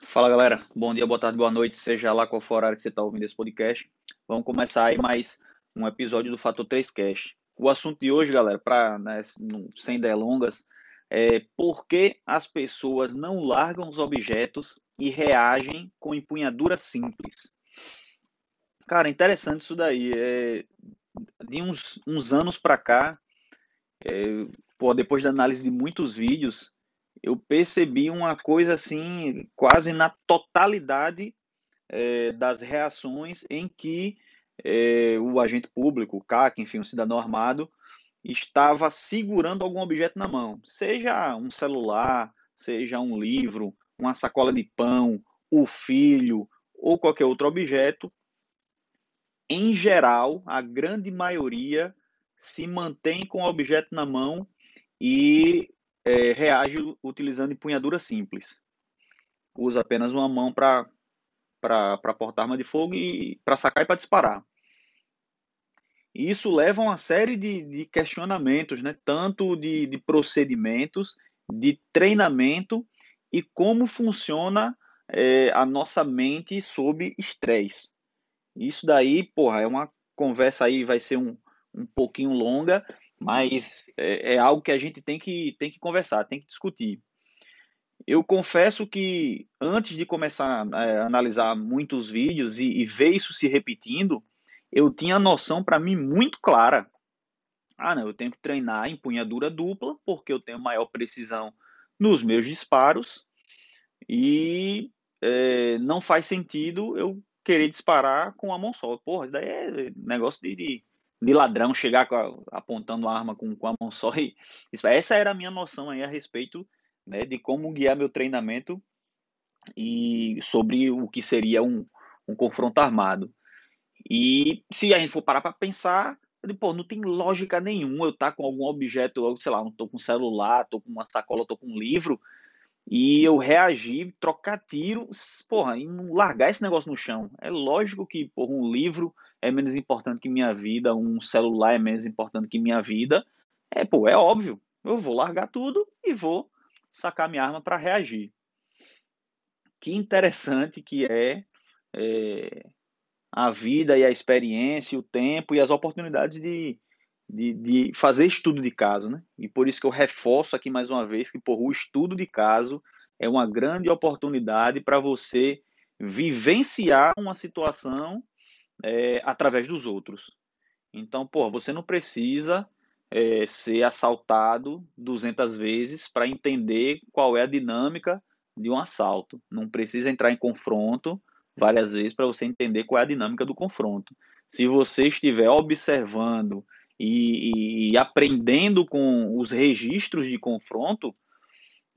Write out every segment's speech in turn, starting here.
Fala galera, bom dia, boa tarde, boa noite, seja lá qual for a hora que você está ouvindo esse podcast. Vamos começar aí mais um episódio do Fator 3 Cash. O assunto de hoje, galera, para né, sem delongas, é por que as pessoas não largam os objetos e reagem com empunhadura simples. Cara, interessante isso daí. É, de uns, uns anos para cá, é, pô, depois da análise de muitos vídeos, eu percebi uma coisa assim, quase na totalidade é, das reações em que é, o agente público, o CAC, enfim, o cidadão armado, estava segurando algum objeto na mão, seja um celular, seja um livro, uma sacola de pão, o filho ou qualquer outro objeto. Em geral, a grande maioria se mantém com o objeto na mão e é, reage utilizando empunhadura simples. Usa apenas uma mão para portar arma de fogo e para sacar e para disparar. E isso leva a uma série de, de questionamentos, né? tanto de, de procedimentos, de treinamento e como funciona é, a nossa mente sob estresse. Isso daí, porra, é uma conversa aí, vai ser um, um pouquinho longa, mas é, é, algo que a gente tem que, tem que conversar, tem que discutir. Eu confesso que antes de começar a analisar muitos vídeos e, e ver isso se repetindo, eu tinha a noção para mim muito clara. Ah, não, eu tenho que treinar empunhadura dupla, porque eu tenho maior precisão nos meus disparos e é, não faz sentido eu querer disparar com a mão só. Porra, isso daí é negócio de, de de ladrão chegar a, apontando a arma com, com, a mão só. E, essa era a minha noção aí a respeito né, de como guiar meu treinamento e sobre o que seria um, um confronto armado. E se a gente for parar para pensar, digo, pô, não tem lógica nenhuma eu estar tá com algum objeto, sei lá, não estou com celular, estou com uma sacola, estou com um livro, e eu reagir, trocar tiro, porra, e não largar esse negócio no chão. É lógico que, porra, um livro é menos importante que minha vida, um celular é menos importante que minha vida. É, pô, é óbvio. Eu vou largar tudo e vou sacar minha arma para reagir. Que interessante que é, é, a vida e a experiência, o tempo e as oportunidades de, de, de fazer estudo de caso, né? E por isso que eu reforço aqui mais uma vez que por o estudo de caso é uma grande oportunidade para você vivenciar uma situação é, através dos outros. Então, pô, você não precisa é, ser assaltado 200 vezes para entender qual é a dinâmica de um assalto. Não precisa entrar em confronto várias vezes para você entender qual é a dinâmica do confronto. Se você estiver observando e, e aprendendo com os registros de confronto,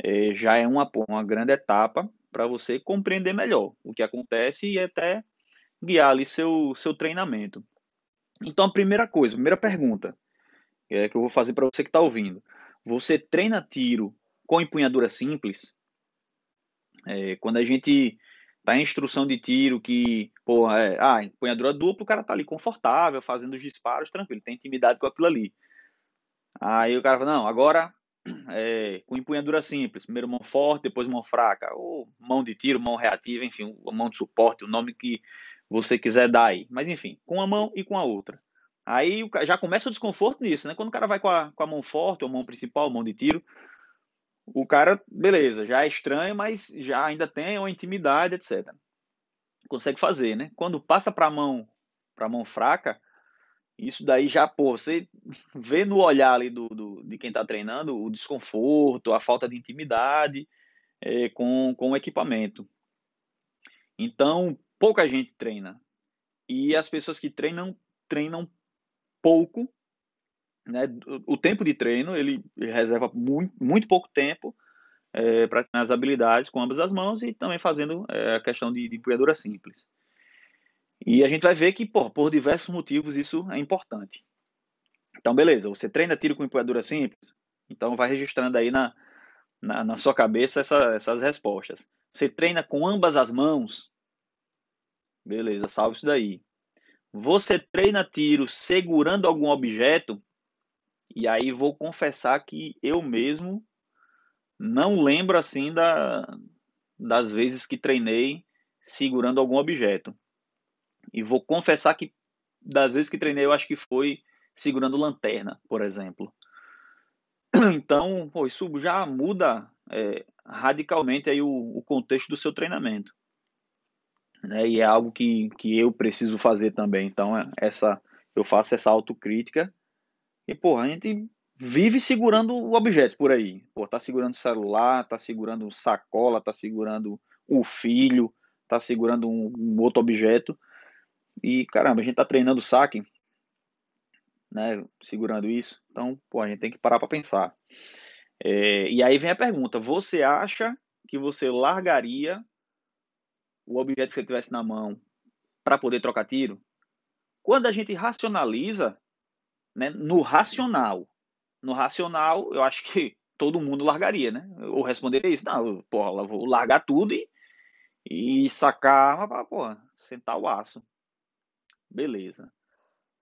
é, já é uma, uma grande etapa para você compreender melhor o que acontece e até guiar ali seu, seu treinamento. Então, a primeira coisa, a primeira pergunta é, que eu vou fazer para você que está ouvindo: você treina tiro com empunhadura simples? É, quando a gente tá em instrução de tiro que, porra, é, ah, empunhadura dupla, o cara tá ali confortável, fazendo os disparos, tranquilo, tem intimidade com aquilo ali. Aí o cara fala, não, agora é, com empunhadura simples, primeiro mão forte, depois mão fraca, ou mão de tiro, mão reativa, enfim, mão de suporte, o nome que você quiser dar aí. Mas enfim, com uma mão e com a outra. Aí já começa o desconforto nisso, né? Quando o cara vai com a, com a mão forte, ou mão principal, mão de tiro, o cara, beleza, já é estranho, mas já ainda tem uma intimidade, etc. Consegue fazer, né? Quando passa para a mão, para mão fraca, isso daí já, pô, você vê no olhar ali do, do de quem está treinando o desconforto, a falta de intimidade é, com, com o equipamento. Então, pouca gente treina. E as pessoas que treinam, treinam pouco né, o tempo de treino ele reserva muito, muito pouco tempo é, para as habilidades com ambas as mãos e também fazendo é, a questão de, de empunhadura simples. E a gente vai ver que, por, por diversos motivos, isso é importante. Então, beleza, você treina tiro com empunhadura simples, então vai registrando aí na, na, na sua cabeça essa, essas respostas. Você treina com ambas as mãos, beleza, salve isso daí. Você treina tiro segurando algum objeto? E aí vou confessar que eu mesmo não lembro assim da, das vezes que treinei segurando algum objeto. E vou confessar que das vezes que treinei eu acho que foi segurando lanterna, por exemplo. Então, pô, isso já muda é, radicalmente aí o, o, contexto do seu treinamento. Né? E é algo que, que eu preciso fazer também. Então, é, essa eu faço essa autocrítica. E, pô, a gente vive segurando o objeto por aí. Pô, tá segurando o celular, tá segurando sacola, tá segurando o filho, tá segurando um, um outro objeto. E, caramba, a gente tá treinando saque né, segurando isso. Então, a gente tem que parar para pensar. É, e aí vem a pergunta: você acha que você largaria o objeto que você tivesse na mão para poder trocar tiro? Quando a gente racionaliza, né, no racional, no racional, eu acho que todo mundo largaria, né? Ou responderia isso, não, porra, vou largar tudo e, e sacar porra, sentar o aço. Beleza.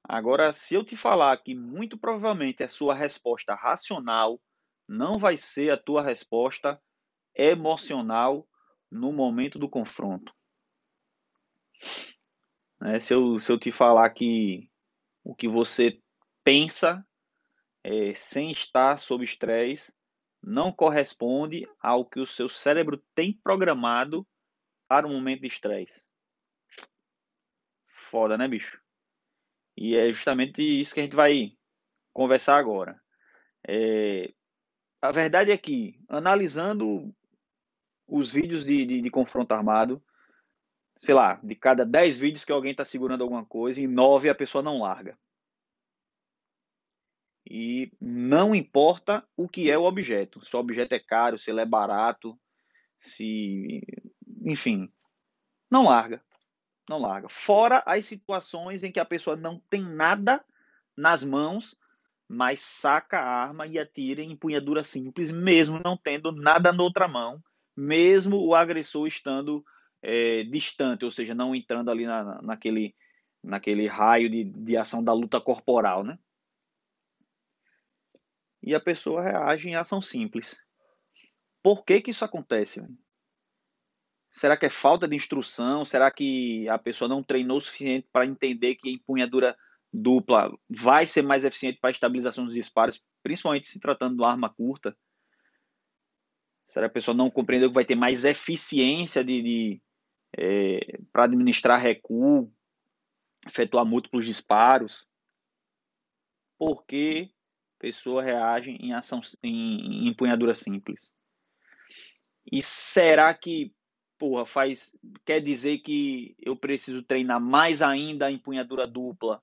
Agora, se eu te falar que muito provavelmente a sua resposta racional não vai ser a tua resposta emocional no momento do confronto. É, se, eu, se eu te falar que o que você pensa é, sem estar sob estresse não corresponde ao que o seu cérebro tem programado para um momento de estresse. Foda, né, bicho? E é justamente isso que a gente vai conversar agora. É, a verdade é que, analisando os vídeos de, de, de confronto armado, sei lá, de cada 10 vídeos que alguém está segurando alguma coisa, em 9 a pessoa não larga. E não importa o que é o objeto, se o objeto é caro, se ele é barato, se. Enfim, não larga não larga. Fora as situações em que a pessoa não tem nada nas mãos, mas saca a arma e atira em empunhadura simples, mesmo não tendo nada na outra mão, mesmo o agressor estando é, distante, ou seja, não entrando ali na, naquele, naquele raio de, de ação da luta corporal, né? E a pessoa reage em ação simples. Por que que isso acontece? Será que é falta de instrução? Será que a pessoa não treinou o suficiente para entender que a empunhadura dupla vai ser mais eficiente para a estabilização dos disparos, principalmente se tratando de arma curta? Será que a pessoa não compreendeu que vai ter mais eficiência de, de é, para administrar recuo, efetuar múltiplos disparos? Por que a pessoa reage em ação em, em empunhadura simples? E será que porra, faz quer dizer que eu preciso treinar mais ainda a empunhadura dupla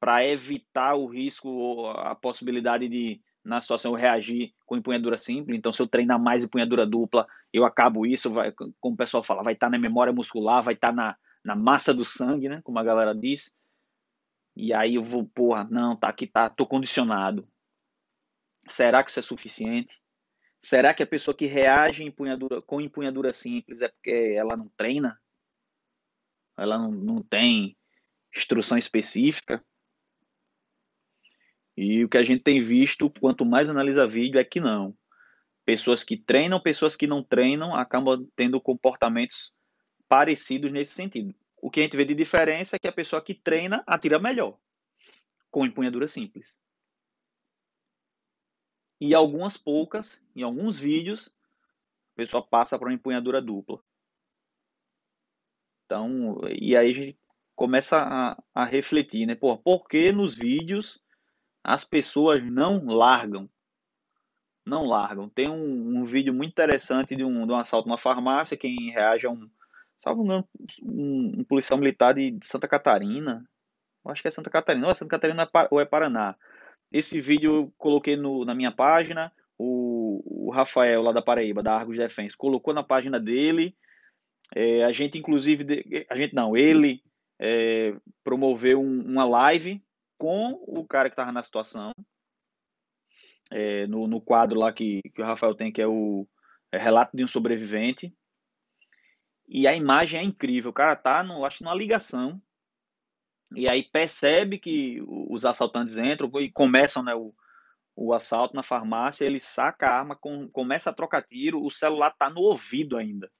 para evitar o risco ou a possibilidade de na situação eu reagir com empunhadura simples. Então, se eu treinar mais empunhadura dupla, eu acabo isso, vai, como o pessoal fala, vai estar tá na memória muscular, vai estar tá na, na massa do sangue, né? Como a galera diz. E aí eu vou, porra, não, tá aqui, tá, tô condicionado. Será que isso é suficiente? Será que a pessoa que reage empunhadura, com empunhadura simples é porque ela não treina? Ela não, não tem instrução específica? E o que a gente tem visto, quanto mais analisa vídeo, é que não. Pessoas que treinam, pessoas que não treinam, acabam tendo comportamentos parecidos nesse sentido. O que a gente vê de diferença é que a pessoa que treina atira melhor, com empunhadura simples e algumas poucas, em alguns vídeos, a pessoa passa para uma empunhadura dupla. Então, e aí a gente começa a, a refletir, né? Por, por que nos vídeos as pessoas não largam? Não largam. Tem um, um vídeo muito interessante de um, de um assalto numa farmácia, quem reage a um, salvo um, um, um policial militar de, Santa Catarina. Eu acho que é Santa Catarina, ou é Santa Catarina ou é Paraná esse vídeo eu coloquei no, na minha página. O, o, Rafael, lá da Paraíba, da Argos Defense, colocou na página dele. É, a gente, inclusive, a gente não, ele é, promoveu um, uma live com o cara que estava na situação. É, no, no, quadro lá que, que o Rafael tem, que é o é Relato de um Sobrevivente. E a imagem é incrível. O cara tá, no, acho, numa ligação e aí percebe que os assaltantes entram e começam né, o, o assalto na farmácia, ele saca a arma, com, começa a trocar tiro, o celular está no ouvido ainda.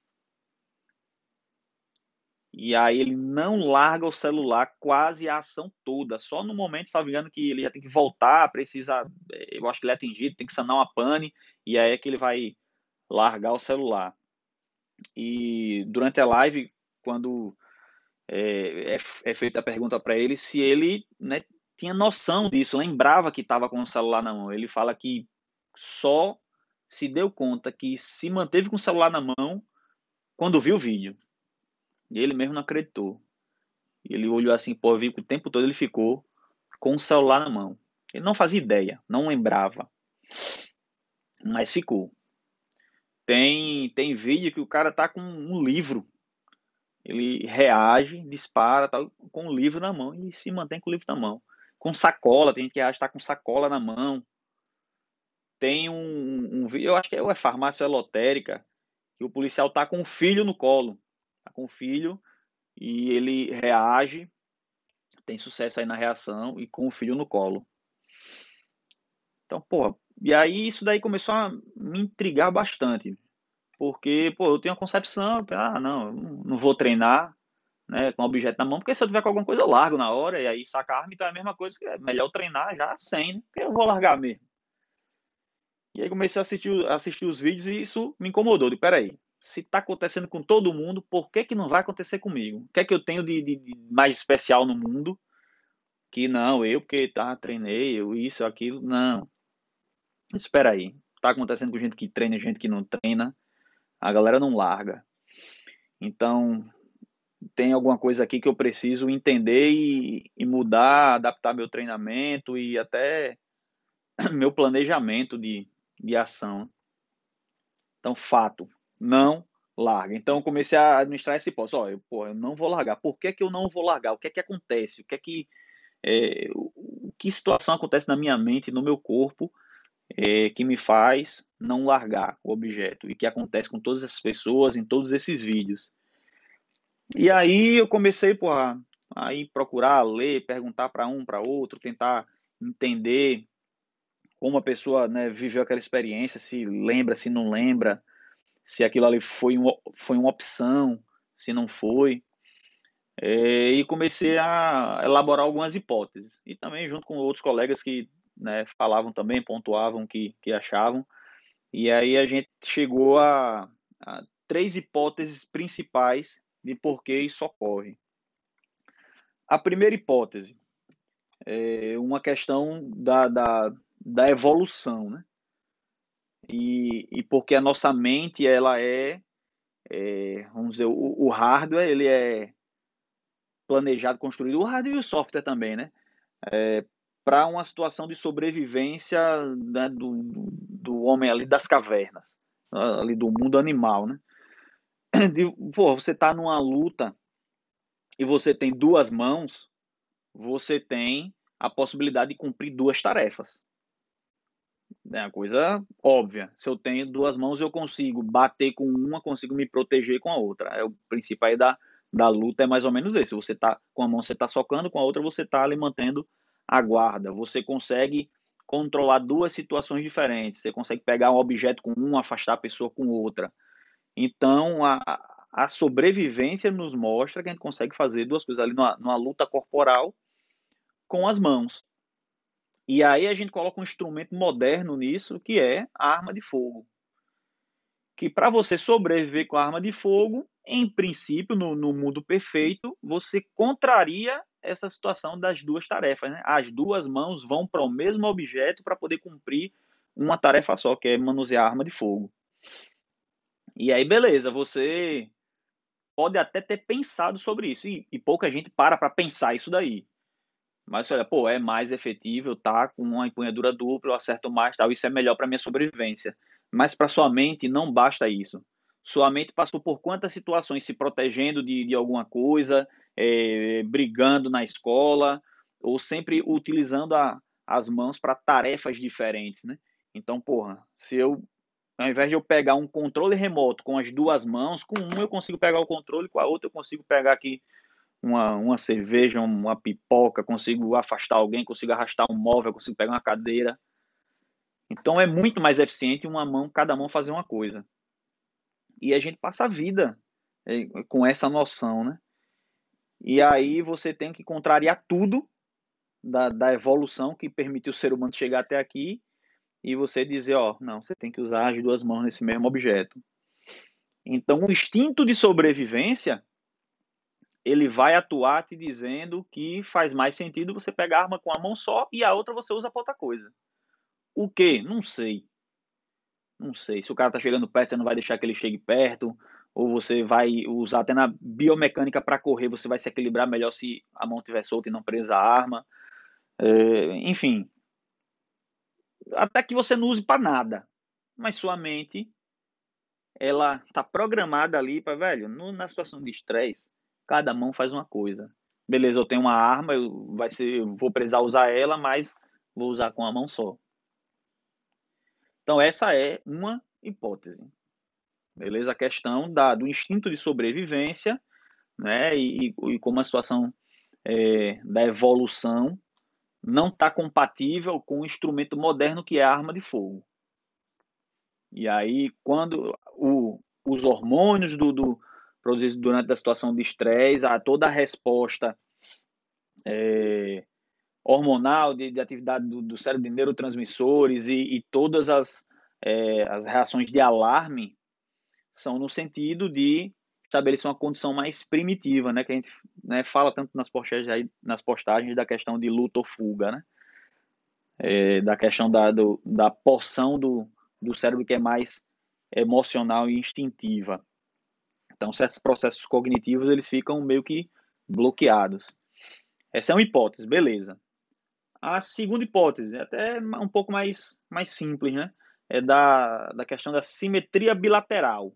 E aí ele não larga o celular quase a ação toda. Só no momento, salvo engano, que ele já tem que voltar, precisa. Eu acho que ele é atingido, tem que sanar uma pane, e aí é que ele vai largar o celular. E durante a live, quando é, é, é feita a pergunta para ele se ele né, tinha noção disso, lembrava que estava com o celular na mão. Ele fala que só se deu conta que se manteve com o celular na mão quando viu o vídeo. E ele mesmo não acreditou. Ele olhou assim, pô, vi que o tempo todo ele ficou com o celular na mão. Ele não fazia ideia, não lembrava. Mas ficou. Tem, tem vídeo que o cara tá com um livro. Ele reage, dispara, tá com o livro na mão e se mantém com o livro na mão. Com sacola, tem gente que reage tá com sacola na mão. Tem um, um eu acho que é, é farmácia lotérica, que o policial tá com o filho no colo. Tá com o filho e ele reage, tem sucesso aí na reação e com o filho no colo. Então, porra, e aí isso daí começou a me intrigar bastante. Porque, pô, eu tenho a concepção, ah, não, não vou treinar né, com o objeto na mão, porque se eu tiver com alguma coisa eu largo na hora, e aí sacar arma, então é a mesma coisa que é melhor treinar já sem, porque eu vou largar mesmo. E aí comecei a assistir, assistir os vídeos e isso me incomodou. De peraí, se está acontecendo com todo mundo, por que, que não vai acontecer comigo? O que é que eu tenho de, de, de mais especial no mundo? Que não, eu porque tá, treinei, eu isso, aquilo, não. Espera aí, tá acontecendo com gente que treina gente que não treina, a galera não larga. Então, tem alguma coisa aqui que eu preciso entender e, e mudar, adaptar meu treinamento e até meu planejamento de, de ação. Então, fato, não larga. Então, eu comecei a administrar esse hipótese. Ó, eu, pô, eu não vou largar. Por que, que eu não vou largar? O que é que acontece? O que é que. É, o, que situação acontece na minha mente, no meu corpo, é, que me faz não largar o objeto? E que acontece com todas essas pessoas em todos esses vídeos. E aí eu comecei pô, a, a ir procurar, ler, perguntar para um, para outro, tentar entender como a pessoa né, viveu aquela experiência, se lembra, se não lembra, se aquilo ali foi, um, foi uma opção, se não foi. É, e comecei a elaborar algumas hipóteses. E também junto com outros colegas que né, falavam também, pontuavam que, que achavam. E aí a gente chegou a, a três hipóteses principais de por que isso ocorre. A primeira hipótese é uma questão da, da, da evolução, né? E, e porque a nossa mente, ela é, é vamos dizer, o, o, hardware, ele é planejado, construído, o hardware e o software também, né? É, para uma situação de sobrevivência né, do, do homem ali das cavernas, ali do mundo animal, né? de, pô, você tá numa luta e você tem duas mãos, você tem a possibilidade de cumprir duas tarefas. É uma coisa óbvia. Se eu tenho duas mãos, eu consigo bater com uma, consigo me proteger com a outra. É o princípio aí da, da luta é mais ou menos esse. Você tá com a mão você tá socando, com a outra você tá ali mantendo a guarda. Você consegue controlar duas situações diferentes. Você consegue pegar um objeto com um, afastar a pessoa com outra. Então, a, a sobrevivência nos mostra que a gente consegue fazer duas coisas ali numa, numa luta corporal com as mãos. E aí a gente coloca um instrumento moderno nisso, que é a arma de fogo. Que para você sobreviver com a arma de fogo, em princípio, no, no, mundo perfeito, você contraria essa situação das duas tarefas. Né? As duas mãos vão para o mesmo objeto para poder cumprir uma tarefa só, que é manusear arma de fogo. E aí, beleza, você pode até ter pensado sobre isso, e, e pouca gente para para pensar isso daí. Mas olha, pô, é mais efetivo, tá com uma empunhadura dupla, eu acerto mais, tal, isso é melhor para minha sobrevivência. Mas para sua mente não basta isso. Sua mente passou por quantas situações se protegendo de, de alguma coisa, é, brigando na escola, ou sempre utilizando a, as mãos para tarefas diferentes, né? Então, porra, se eu ao invés de eu pegar um controle remoto com as duas mãos, com um eu consigo pegar o controle, com a outra eu consigo pegar aqui uma, uma cerveja, uma pipoca, consigo afastar alguém, consigo arrastar um móvel, consigo pegar uma cadeira. Então é muito mais eficiente uma mão, cada mão fazer uma coisa. E a gente passa a vida é, com essa noção, né? E aí você tem que contrariar tudo da, da evolução que permitiu o ser humano chegar até aqui e você dizer, ó, não, você tem que usar as duas mãos nesse mesmo objeto. Então, o instinto de sobrevivência ele vai atuar te dizendo que faz mais sentido você pegar a arma com a mão só e a outra você usa para outra coisa. O que? Não sei. Não sei. Se o cara tá chegando perto, você não vai deixar que ele chegue perto, ou você vai usar até na biomecânica para correr, você vai se equilibrar melhor se a mão estiver solta e não presa a arma. É, enfim. Até que você não use para nada. Mas sua mente ela tá programada ali para, velho, no, na situação de estresse, cada mão faz uma coisa. Beleza, eu tenho uma arma, eu vai ser, vou precisar usar ela, mas vou usar com a mão só. Então essa é uma hipótese. Beleza? A questão da, do instinto de sobrevivência, né? E, e como a situação é, da evolução não está compatível com o instrumento moderno que é a arma de fogo. E aí, quando o, os hormônios do, do, produzidos durante a situação de estresse, a toda a resposta é, hormonal de, de atividade do, do, cérebro de neurotransmissores e, e todas as, é, as reações de alarme são no sentido de estabelecer uma condição mais primitiva, né, que a gente né, fala tanto nas postagens, nas postagens da questão de luta ou fuga, né, é, da questão da, do, da porção do, do cérebro que é mais emocional e instintiva. Então, certos processos cognitivos eles ficam meio que bloqueados. Essa é uma hipótese, beleza. A segunda hipótese, é até um pouco mais, mais simples, né? É da, da questão da simetria bilateral.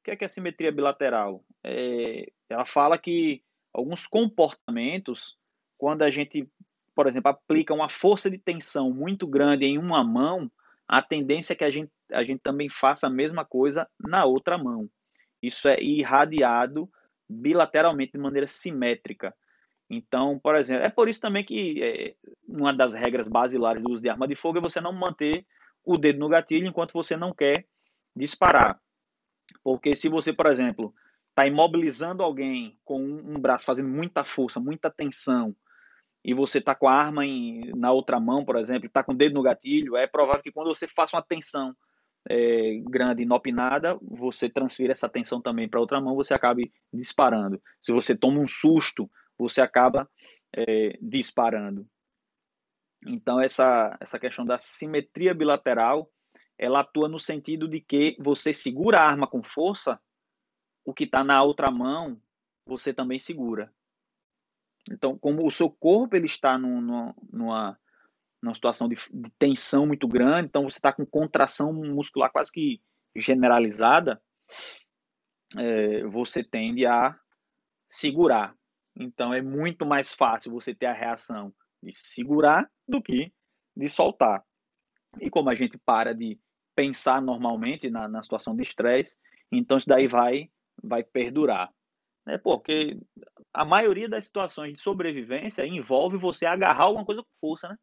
O que é, que é simetria bilateral? É, ela fala que alguns comportamentos, quando a gente, por exemplo, aplica uma força de tensão muito grande em uma mão, a tendência é que a gente, a gente também faça a mesma coisa na outra mão. Isso é irradiado bilateralmente de maneira simétrica. Então, por exemplo, é por isso também que é, uma das regras basilares do uso de arma de fogo é você não manter o dedo no gatilho enquanto você não quer disparar. Porque se você, por exemplo, está imobilizando alguém com um, braço, fazendo muita força, muita tensão, e você está com a arma em, na outra mão, por exemplo, está com o dedo no gatilho, é provável que quando você faça uma tensão é, grande inopinada, você transfira essa tensão também para outra mão, você acabe disparando. Se você toma um susto, você acaba é, disparando. Então, essa, essa questão da simetria bilateral, ela atua no sentido de que você segura a arma com força, o que está na outra mão, você também segura. Então, como o seu corpo ele está num, numa, numa situação de, de tensão muito grande, então você está com contração muscular quase que generalizada, é, você tende a segurar. Então é muito mais fácil você ter a reação de segurar do que de soltar. E como a gente para de pensar normalmente na, na situação de estresse, então isso daí vai, vai perdurar. Né? Porque a maioria das situações de sobrevivência envolve você agarrar alguma coisa com força, né?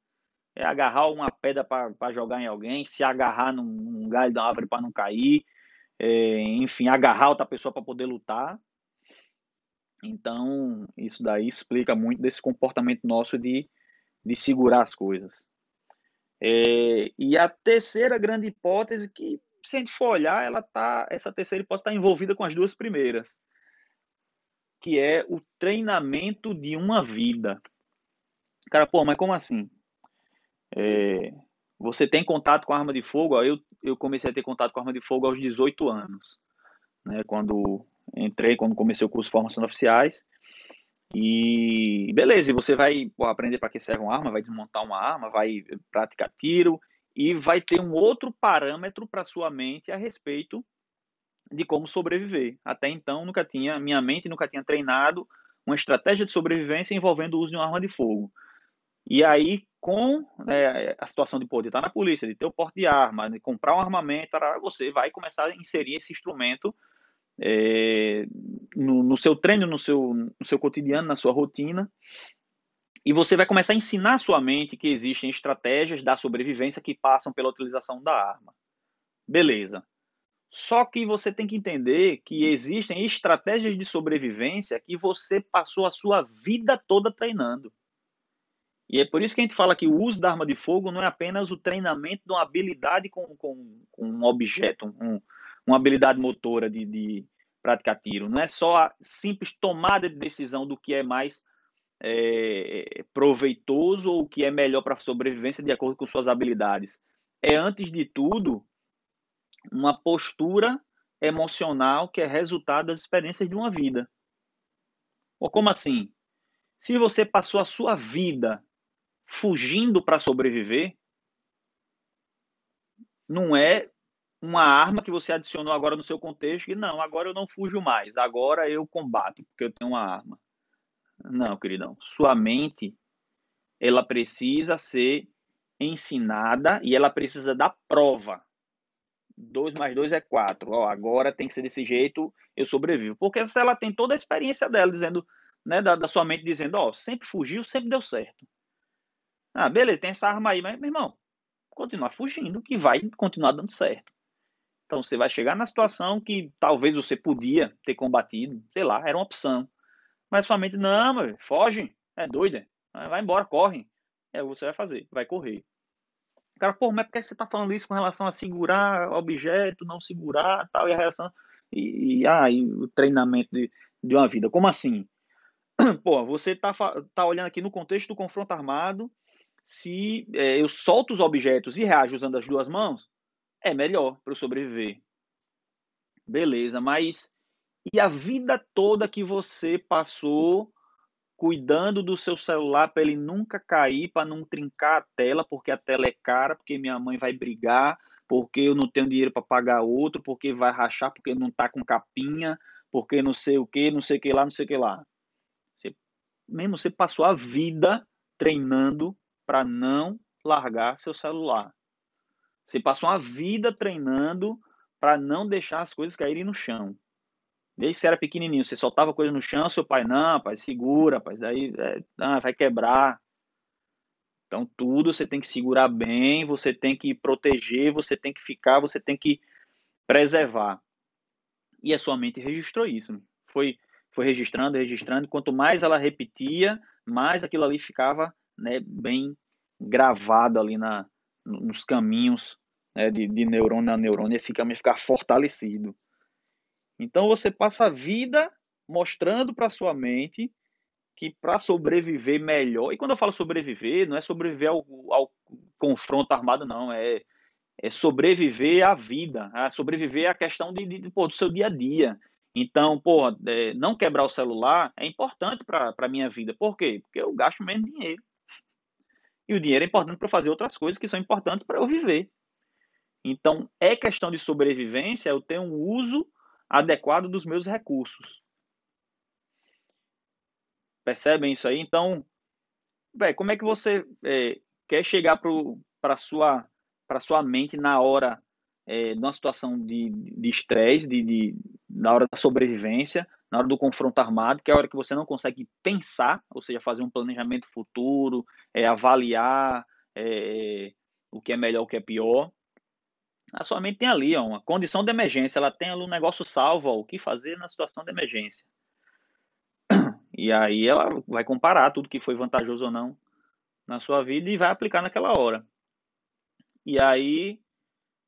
é agarrar uma pedra para jogar em alguém, se agarrar num, num galho da árvore para não cair, é, enfim, agarrar outra pessoa para poder lutar. Então, isso daí explica muito desse comportamento nosso de, de segurar as coisas. É, e a terceira grande hipótese, que se a gente for olhar, ela tá, essa terceira hipótese está envolvida com as duas primeiras, que é o treinamento de uma vida. Cara, pô, mas como assim? É, você tem contato com arma de fogo? Eu, eu comecei a ter contato com arma de fogo aos 18 anos, né, quando entrei, quando comecei o curso de formação de oficiais. E beleza, você vai pô, aprender para que serve uma arma, vai desmontar uma arma, vai praticar tiro e vai ter um outro parâmetro para sua mente a respeito de como sobreviver. Até então, nunca tinha, minha mente nunca tinha treinado uma estratégia de sobrevivência envolvendo o uso de uma arma de fogo. E aí, com é, a situação de poder estar na polícia, de ter o porte de arma, de comprar um armamento, você vai começar a inserir esse instrumento é, no, no, seu treino, no seu, no seu cotidiano, na sua rotina. E você vai começar a ensinar a sua mente que existem estratégias da sobrevivência que passam pela utilização da arma. Beleza. Só que você tem que entender que existem estratégias de sobrevivência que você passou a sua vida toda treinando. E é por isso que a gente fala que o uso da arma de fogo não é apenas o treinamento de uma habilidade com, com, com um objeto, um, uma habilidade motora de, de, praticar tiro. Não é só a simples tomada de decisão do que é mais é, proveitoso ou o que é melhor para a sobrevivência de acordo com suas habilidades. É, antes de tudo, uma postura emocional que é resultado das experiências de uma vida. Ou como assim? Se você passou a sua vida fugindo para sobreviver, não é uma arma que você adicionou agora no seu contexto e não, agora eu não fujo mais, agora eu combato porque eu tenho uma arma. Não, queridão. Sua mente ela precisa ser ensinada e ela precisa da prova. 2 mais 2 é 4. Ó, agora tem que ser desse jeito, eu sobrevivo. Porque se ela tem toda a experiência dela, dizendo, né, da, da sua mente dizendo, ó, sempre fugiu, sempre deu certo. Ah, beleza, tem essa arma aí, mas, meu irmão, continuar fugindo, que vai continuar dando certo. Então você vai chegar na situação que talvez você podia ter combatido, sei lá, era uma opção. Mas sua mente, não, meu, foge, é doida, vai embora, corre. É o que você vai fazer, vai correr. Cara, pô, mas por que você tá falando isso com relação a segurar objeto, não segurar, tal, e a reação, e, e, ah, e o treinamento de, de uma vida? Como assim? Pô, você tá, tá olhando aqui no contexto do confronto armado, se é, eu solto os objetos e reajo usando as duas mãos, é melhor para eu sobreviver. Beleza, mas e a vida toda que você passou cuidando do seu celular para ele nunca cair, para não trincar a tela, porque a tela é cara, porque minha mãe vai brigar, porque eu não tenho dinheiro para pagar outro, porque vai rachar, porque não tá com capinha, porque não sei o que, não sei o que lá, não sei o que lá. Você, mesmo você passou a vida treinando para não largar seu celular. Você passou uma vida treinando para não deixar as coisas caírem no chão. Desde que você era pequenininho, você soltava coisa no chão, seu pai, não, pai, segura, pai, daí é, vai quebrar. Então, tudo você tem que segurar bem, você tem que proteger, você tem que ficar, você tem que preservar. E a sua mente registrou isso. Foi, foi registrando, registrando. Quanto mais ela repetia, mais aquilo ali ficava né, bem gravado ali na, nos caminhos né, de, de neurônio a neurônio. Esse caminho ficar fortalecido. Então você passa a vida mostrando para sua mente que para sobreviver melhor, e quando eu falo sobreviver, não é sobreviver ao, ao confronto armado, não, é, é sobreviver à vida, é sobreviver à questão de, de, de pô, do seu dia a dia. Então, porra, é, não quebrar o celular é importante para a minha vida. Por quê? Porque eu gasto menos dinheiro. E o dinheiro é importante para fazer outras coisas que são importantes para eu viver. Então, é questão de sobrevivência eu ter um uso adequado dos meus recursos. Percebem isso aí? Então, véio, como é que você é, quer chegar para sua, sua mente na hora, é, numa situação de estresse, de, de, de, na hora da sobrevivência, na hora do confronto armado, que é a hora que você não consegue pensar, ou seja, fazer um planejamento futuro, é, avaliar é, o que é melhor, o que é pior a sua mente tem ali ó, uma condição de emergência, ela tem ali um negócio salvo, ó, o que fazer na situação de emergência. E aí ela vai comparar tudo que foi vantajoso ou não na sua vida e vai aplicar naquela hora. E aí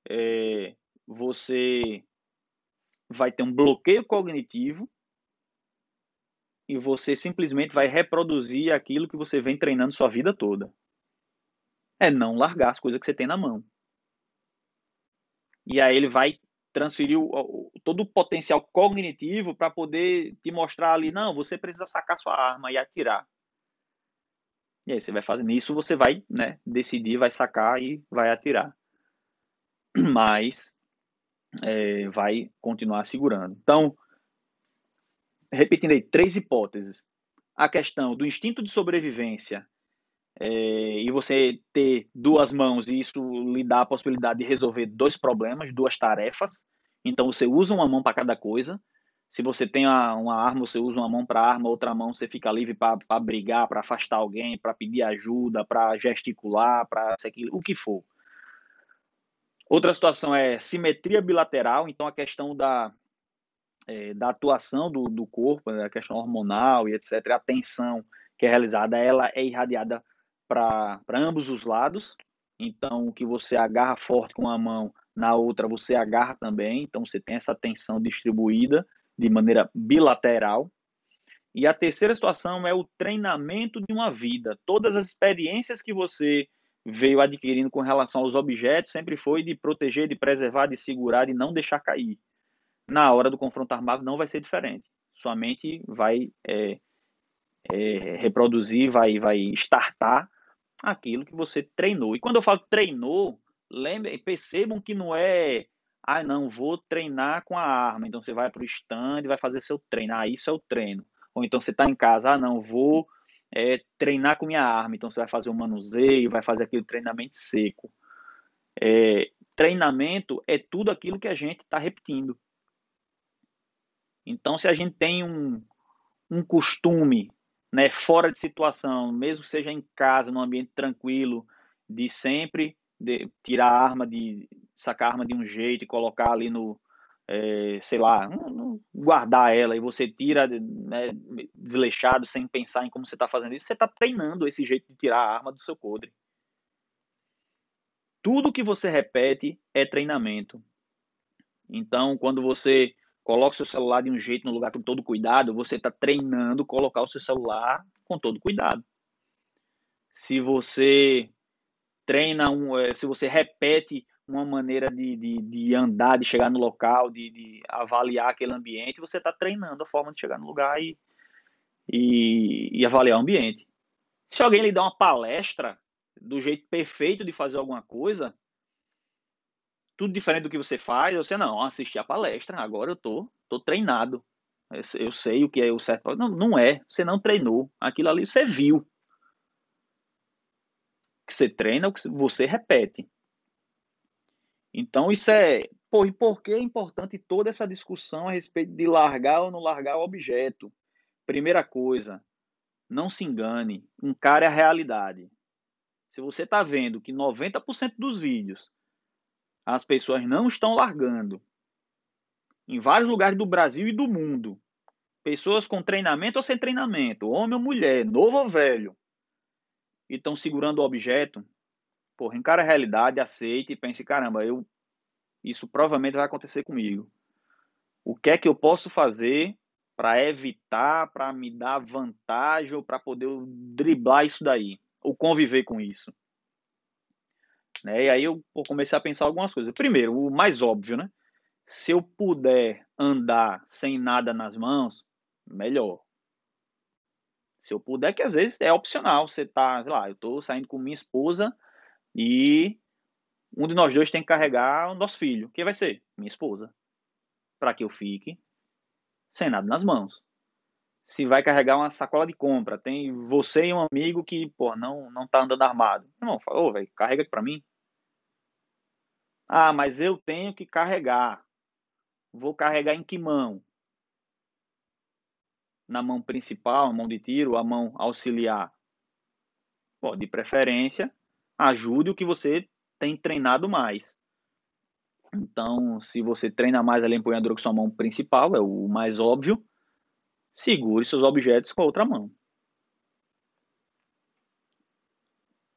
é, você vai ter um bloqueio cognitivo e você simplesmente vai reproduzir aquilo que você vem treinando sua vida toda. É não largar as coisas que você tem na mão e aí ele vai transferir o, todo o potencial cognitivo para poder te mostrar ali, não, você precisa sacar sua arma e atirar. E aí você vai fazendo isso, você vai né, decidir, vai sacar e vai atirar. Mas é, vai continuar segurando. Então, repetindo aí, três hipóteses. A questão do instinto de sobrevivência é, e você ter duas mãos e isso lhe dá a possibilidade de resolver dois problemas, duas tarefas. Então você usa uma mão para cada coisa. Se você tem uma, uma arma, você usa uma mão para arma, outra mão você fica livre para brigar, para afastar alguém, para pedir ajuda, para gesticular, para o que for. Outra situação é simetria bilateral, então a questão da, é, da atuação do, do corpo, né, a questão hormonal e etc., a tensão que é realizada, ela é irradiada para ambos os lados. Então, o que você agarra forte com uma mão, na outra você agarra também. Então, você tem essa tensão distribuída de maneira bilateral. E a terceira situação é o treinamento de uma vida. Todas as experiências que você veio adquirindo com relação aos objetos sempre foi de proteger, de preservar, de segurar, de não deixar cair. Na hora do confronto armado não vai ser diferente. Sua mente vai é, é, reproduzir, vai, vai startar aquilo que você treinou. E quando eu falo treinou, lembrem, percebam que não é ah, não, vou treinar com a arma. Então você vai para o stand e vai fazer seu treino. Ah, isso é o treino. Ou então você está em casa, ah, não, vou é, treinar com minha arma. Então você vai fazer o manuseio, vai fazer aquele treinamento seco. É, treinamento é tudo aquilo que a gente está repetindo. Então, se a gente tem um, um costume né, fora de situação, mesmo que seja em casa, num ambiente tranquilo, de sempre de, tirar a arma de sacar a arma de um jeito e colocar ali no, é, sei lá, guardar ela e você tira né, desleixado sem pensar em como você está fazendo isso, você está treinando esse jeito de tirar a arma do seu codre. Tudo que você repete é treinamento. Então, quando você coloca o seu celular de um jeito no lugar com todo cuidado, você está treinando colocar o seu celular com todo cuidado. Se você treina, um, é, se você repete uma maneira de, de, de andar, de chegar no local, de, de avaliar aquele ambiente, você está treinando a forma de chegar no lugar e, e, e avaliar o ambiente. Se alguém lhe dá uma palestra do jeito perfeito de fazer alguma coisa, tudo diferente do que você faz, você não, assisti a palestra, agora eu tô, tô treinado. Eu sei o que é o certo. Não, não é, você não treinou. Aquilo ali você viu. O que você treina, o que você repete. Então, isso é. Pô, e por que é importante toda essa discussão a respeito de largar ou não largar o objeto? Primeira coisa, não se engane, encare a realidade. Se você está vendo que 90% dos vídeos as pessoas não estão largando, em vários lugares do Brasil e do mundo, pessoas com treinamento ou sem treinamento, homem ou mulher, novo ou velho, e estão segurando o objeto, Porra, encara a realidade, aceite e pense, caramba, eu isso provavelmente vai acontecer comigo. O que é que eu posso fazer para evitar, para me dar vantagem ou para poder driblar isso daí, ou conviver com isso? Né? E aí eu comecei a pensar algumas coisas. Primeiro, o mais óbvio, né? Se eu puder andar sem nada nas mãos, melhor. Se eu puder, que às vezes é opcional. Você tá, sei lá, eu tô saindo com minha esposa, e um de nós dois tem que carregar o nosso filho. Quem vai ser? Minha esposa. Para que eu fique sem nada nas mãos. Se vai carregar uma sacola de compra, tem você e um amigo que, pô, não, não tá andando armado. Irmão, fala, ô, velho, carrega aqui pra mim. Ah, mas eu tenho que carregar. Vou carregar em que mão? Na mão principal, a mão de tiro, a mão auxiliar? Pô, de preferência, ajude o que você tem treinado mais. Então, se você treina mais a empunhadura com sua mão principal, é o mais óbvio, segure seus objetos com a outra mão.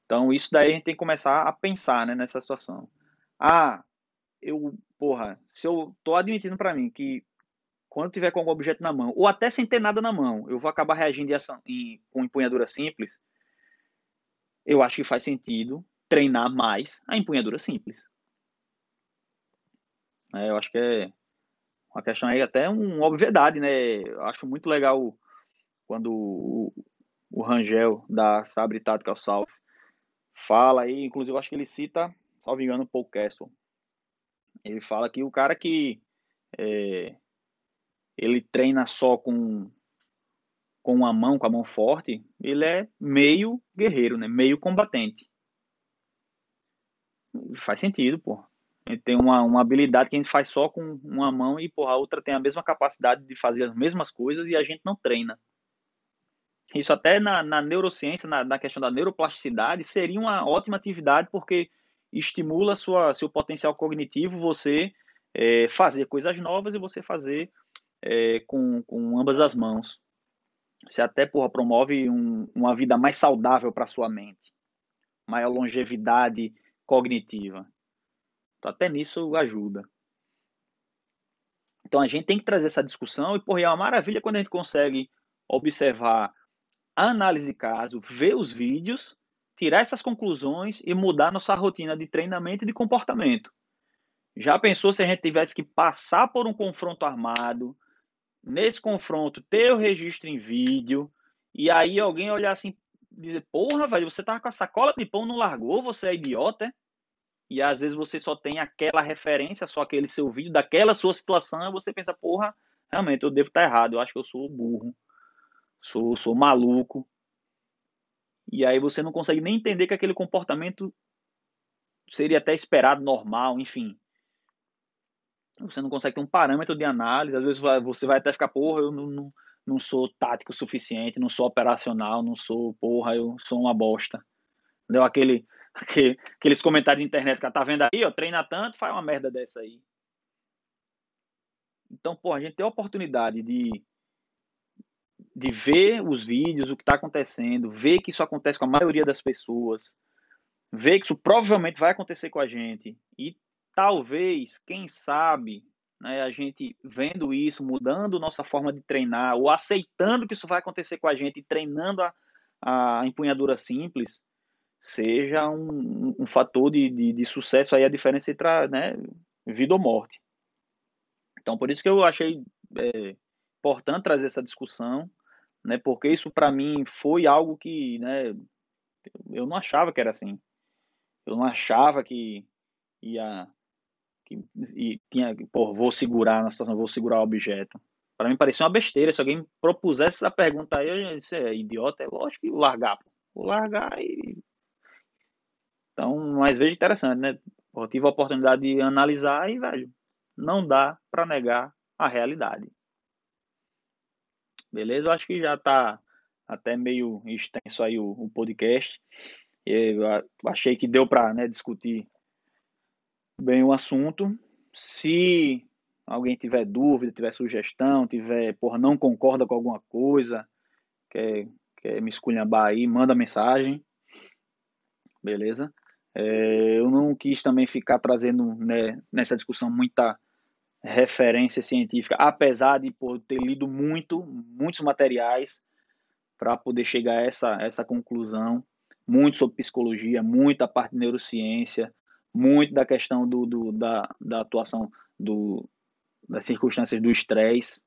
Então, isso daí a gente tem que começar a pensar né, nessa situação. Ah, eu, porra, se eu tô admitindo para mim que quando tiver com algum objeto na mão, ou até sem ter nada na mão, eu vou acabar reagindo em, com empunhadura simples, eu acho que faz sentido treinar mais a empunhadura simples. É, eu acho que é uma questão aí até uma obviedade, né? Eu acho muito legal quando o, o Rangel da Sabre Tactical South fala aí, inclusive eu acho que ele cita, salvo engano, Paul Castle. Ele fala que o cara que é, ele treina só com com uma mão, com a mão forte, ele é meio guerreiro, né? meio combatente. Faz sentido, pô. Gente tem uma, uma habilidade que a gente faz só com uma mão e porra, a outra tem a mesma capacidade de fazer as mesmas coisas e a gente não treina. Isso até na, na neurociência, na, na, questão da neuroplasticidade, seria uma ótima atividade porque estimula sua, seu potencial cognitivo, você é, fazer coisas novas e você fazer é, com, com ambas as mãos. Você até porra, promove um, uma vida mais saudável para sua mente, maior longevidade cognitiva. Então, até nisso ajuda. Então a gente tem que trazer essa discussão e porra, é uma maravilha quando a gente consegue observar a análise de caso, ver os vídeos, tirar essas conclusões e mudar nossa rotina de treinamento e de comportamento. Já pensou se a gente tivesse que passar por um confronto armado, nesse confronto ter o registro em vídeo, e aí alguém olhar assim, dizer, porra, velho, você tava com a sacola de pão, não largou, você é idiota? E às vezes você só tem aquela referência, só aquele seu vídeo, daquela sua situação, e você pensa, porra, realmente eu devo estar errado, eu acho que eu sou burro, sou, sou maluco. E aí você não consegue nem entender que aquele comportamento seria até esperado, normal, enfim. Você não consegue ter um parâmetro de análise. Às vezes você vai até ficar, porra, eu não, não, não sou tático o suficiente, não sou operacional, não sou, porra, eu sou uma bosta. Deu aquele, aquele aqueles comentários de internet que tá vendo aí, ó, treina tanto, faz uma merda dessa aí. Então, porra, a gente tem a oportunidade de, de ver os vídeos, o que está acontecendo, ver que isso acontece com a maioria das pessoas, ver que isso provavelmente vai acontecer com a gente e talvez, quem sabe, né, a gente vendo isso, mudando nossa forma de treinar, ou aceitando que isso vai acontecer com a gente e treinando a, a empunhadura simples, seja um, um fator de, de, de, sucesso aí, a diferença entre né, vida ou morte. Então, por isso que eu achei é, importante trazer essa discussão, né, porque isso para mim foi algo que né, eu não achava que era assim. Eu não achava que ia que, e tinha, vou segurar na situação, vou segurar o objeto. Para mim parecia uma besteira. Se alguém propusesse essa pergunta aí, eu disse, é idiota, é lógico que vou largar. Vou largar e. Então, mas veja interessante, né? Eu tive a oportunidade de analisar e, velho, não dá para negar a realidade. Beleza? Eu acho que já está até meio extenso aí o, o podcast. Eu achei que deu para né, discutir bem o assunto. Se alguém tiver dúvida, tiver sugestão, tiver, porra, não concorda com alguma coisa, quer, quer me esculhambar aí, manda mensagem. Beleza? É, eu não quis também ficar trazendo né, nessa discussão muita referência científica, apesar de por ter lido muito, muitos materiais para poder chegar a essa, essa conclusão, muito sobre psicologia, muita parte de neurociência, muito da questão do, do da, da atuação do, das circunstâncias do estresse,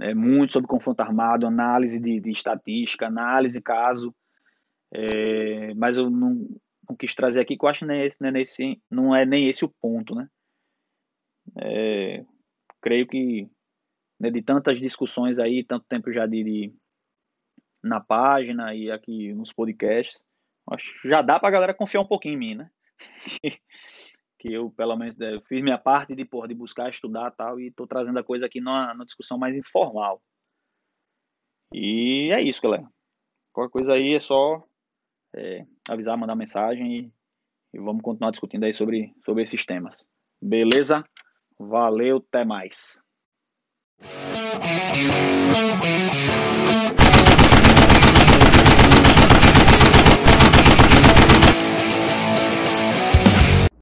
é, muito sobre confronto armado, análise de, de estatística, análise caso, é, mas eu não, não, quis trazer aqui, que eu acho que nem esse, né, nesse, não é nem esse o ponto, né? É, creio que né, de tantas discussões aí, tanto tempo já de, de, na página e aqui nos podcasts, acho já dá pra galera confiar um pouquinho em mim, né? que eu, pelo menos, eu é, fiz minha parte de, porra, de buscar, estudar tal, e estou trazendo a coisa aqui numa, numa, discussão mais informal. E é isso, galera. Qualquer coisa aí é só é, avisar, mandar mensagem e, e, vamos continuar discutindo aí sobre, sobre esses temas. Beleza? Valeu, até mais.